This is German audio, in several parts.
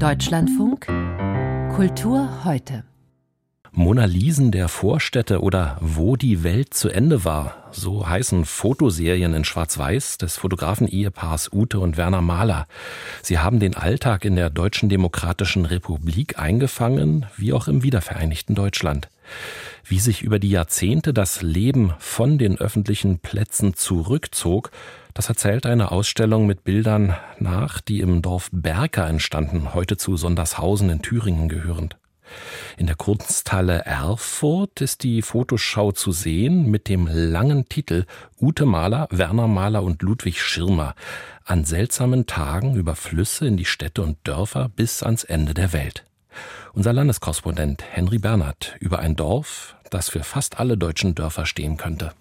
Deutschlandfunk Kultur heute. Mona Lisen der Vorstädte oder Wo die Welt zu Ende war. So heißen Fotoserien in Schwarz-Weiß des Fotografen-Ehepaars Ute und Werner Mahler. Sie haben den Alltag in der Deutschen Demokratischen Republik eingefangen, wie auch im wiedervereinigten Deutschland. Wie sich über die Jahrzehnte das Leben von den öffentlichen Plätzen zurückzog, das erzählt eine Ausstellung mit Bildern nach, die im Dorf Berka entstanden, heute zu Sondershausen in Thüringen gehörend. In der Kunsthalle Erfurt ist die Fotoschau zu sehen mit dem langen Titel Ute Mahler, Werner Mahler und Ludwig Schirmer an seltsamen Tagen über Flüsse in die Städte und Dörfer bis ans Ende der Welt. Unser Landeskorrespondent Henry Bernhard über ein Dorf, das für fast alle deutschen Dörfer stehen könnte.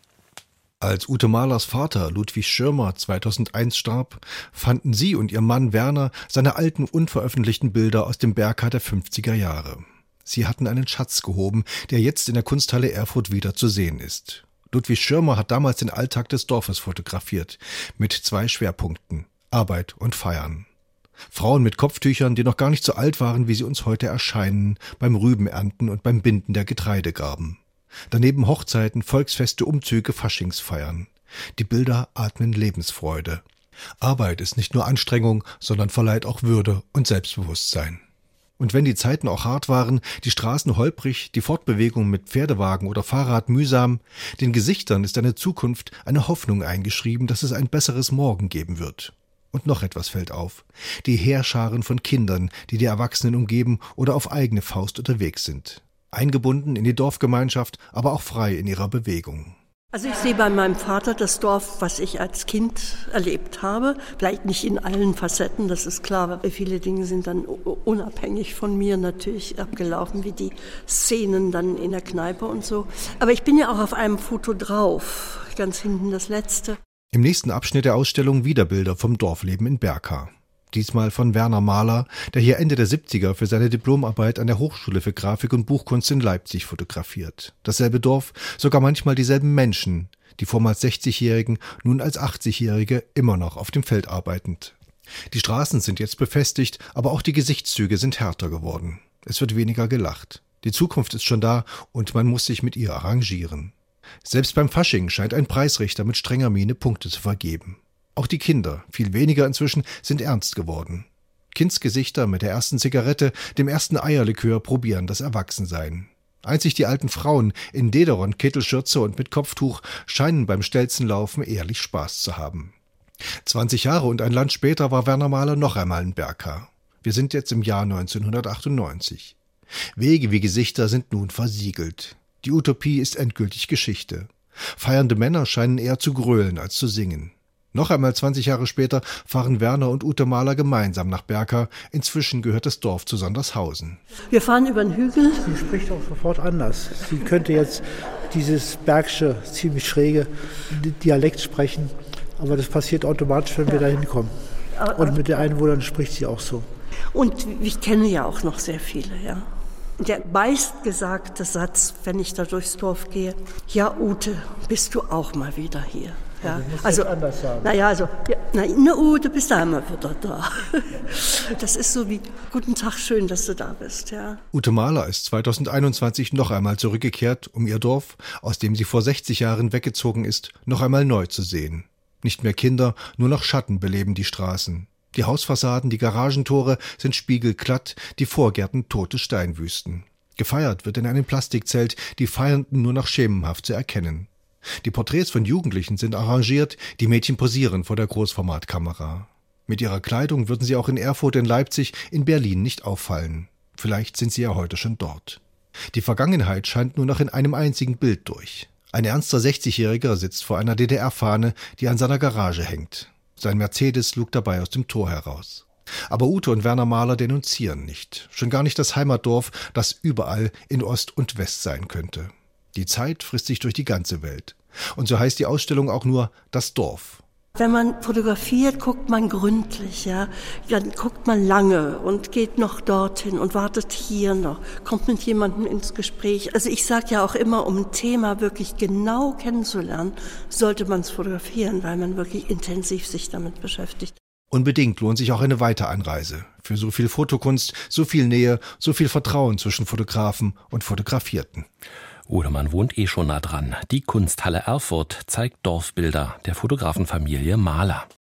Als Ute Mahlers Vater Ludwig Schirmer 2001 starb, fanden sie und ihr Mann Werner seine alten unveröffentlichten Bilder aus dem Berghaar der 50er Jahre. Sie hatten einen Schatz gehoben, der jetzt in der Kunsthalle Erfurt wieder zu sehen ist. Ludwig Schirmer hat damals den Alltag des Dorfes fotografiert, mit zwei Schwerpunkten Arbeit und Feiern. Frauen mit Kopftüchern, die noch gar nicht so alt waren, wie sie uns heute erscheinen, beim Rübenernten und beim Binden der Getreidegarben. Daneben Hochzeiten, Volksfeste, Umzüge, Faschingsfeiern. Die Bilder atmen Lebensfreude. Arbeit ist nicht nur Anstrengung, sondern verleiht auch Würde und Selbstbewusstsein. Und wenn die Zeiten auch hart waren, die Straßen holprig, die Fortbewegung mit Pferdewagen oder Fahrrad mühsam, den Gesichtern ist eine Zukunft, eine Hoffnung eingeschrieben, dass es ein besseres Morgen geben wird. Und noch etwas fällt auf. Die Heerscharen von Kindern, die die Erwachsenen umgeben oder auf eigene Faust unterwegs sind. Eingebunden in die Dorfgemeinschaft, aber auch frei in ihrer Bewegung. Also ich sehe bei meinem Vater das Dorf, was ich als Kind erlebt habe. Vielleicht nicht in allen Facetten, das ist klar. Viele Dinge sind dann unabhängig von mir natürlich abgelaufen, wie die Szenen dann in der Kneipe und so. Aber ich bin ja auch auf einem Foto drauf, ganz hinten das letzte. Im nächsten Abschnitt der Ausstellung wieder Bilder vom Dorfleben in Berka. Diesmal von Werner Mahler, der hier Ende der 70er für seine Diplomarbeit an der Hochschule für Grafik und Buchkunst in Leipzig fotografiert. Dasselbe Dorf, sogar manchmal dieselben Menschen, die vormals 60-Jährigen, nun als 80-Jährige immer noch auf dem Feld arbeitend. Die Straßen sind jetzt befestigt, aber auch die Gesichtszüge sind härter geworden. Es wird weniger gelacht. Die Zukunft ist schon da und man muss sich mit ihr arrangieren. Selbst beim Fasching scheint ein Preisrichter mit strenger Miene Punkte zu vergeben. Auch die Kinder, viel weniger inzwischen, sind ernst geworden. Kindsgesichter mit der ersten Zigarette, dem ersten Eierlikör probieren das Erwachsensein. Einzig die alten Frauen in Dederon, Kittelschürze und mit Kopftuch scheinen beim Stelzenlaufen ehrlich Spaß zu haben. 20 Jahre und ein Land später war Werner Mahler noch einmal in Berka. Wir sind jetzt im Jahr 1998. Wege wie Gesichter sind nun versiegelt. Die Utopie ist endgültig Geschichte. Feiernde Männer scheinen eher zu grölen als zu singen. Noch einmal 20 Jahre später fahren Werner und Ute Mahler gemeinsam nach Berka. Inzwischen gehört das Dorf zu Sondershausen. Wir fahren über den Hügel. Sie spricht auch sofort anders. Sie könnte jetzt dieses bergsche, ziemlich schräge Dialekt sprechen. Aber das passiert automatisch, wenn wir da hinkommen. Und mit den Einwohnern spricht sie auch so. Und ich kenne ja auch noch sehr viele, ja. Der meistgesagte Satz, wenn ich da durchs Dorf gehe, ja Ute, bist du auch mal wieder hier? Ja, also, anders sagen. Naja, also, ja, na, na, du bist einmal wieder da. Das ist so wie, guten Tag, schön, dass du da bist, ja. Ute Mahler ist 2021 noch einmal zurückgekehrt, um ihr Dorf, aus dem sie vor 60 Jahren weggezogen ist, noch einmal neu zu sehen. Nicht mehr Kinder, nur noch Schatten beleben die Straßen. Die Hausfassaden, die Garagentore sind spiegelglatt, die Vorgärten tote Steinwüsten. Gefeiert wird in einem Plastikzelt, die Feiernden nur noch schemenhaft zu erkennen. Die Porträts von Jugendlichen sind arrangiert, die Mädchen posieren vor der Großformatkamera. Mit ihrer Kleidung würden sie auch in Erfurt, in Leipzig, in Berlin nicht auffallen. Vielleicht sind sie ja heute schon dort. Die Vergangenheit scheint nur noch in einem einzigen Bild durch. Ein ernster 60-Jähriger sitzt vor einer DDR-Fahne, die an seiner Garage hängt. Sein Mercedes lugt dabei aus dem Tor heraus. Aber Ute und Werner Mahler denunzieren nicht, schon gar nicht das Heimatdorf, das überall in Ost und West sein könnte. Die Zeit frisst sich durch die ganze Welt. Und so heißt die Ausstellung auch nur das Dorf. Wenn man fotografiert, guckt man gründlich, ja. Dann guckt man lange und geht noch dorthin und wartet hier noch, kommt mit jemandem ins Gespräch. Also ich sage ja auch immer, um ein Thema wirklich genau kennenzulernen, sollte man es fotografieren, weil man wirklich intensiv sich damit beschäftigt. Unbedingt lohnt sich auch eine Weiteranreise. Für so viel Fotokunst, so viel Nähe, so viel Vertrauen zwischen Fotografen und Fotografierten. Oder man wohnt eh schon nah dran. Die Kunsthalle Erfurt zeigt Dorfbilder der Fotografenfamilie Mahler.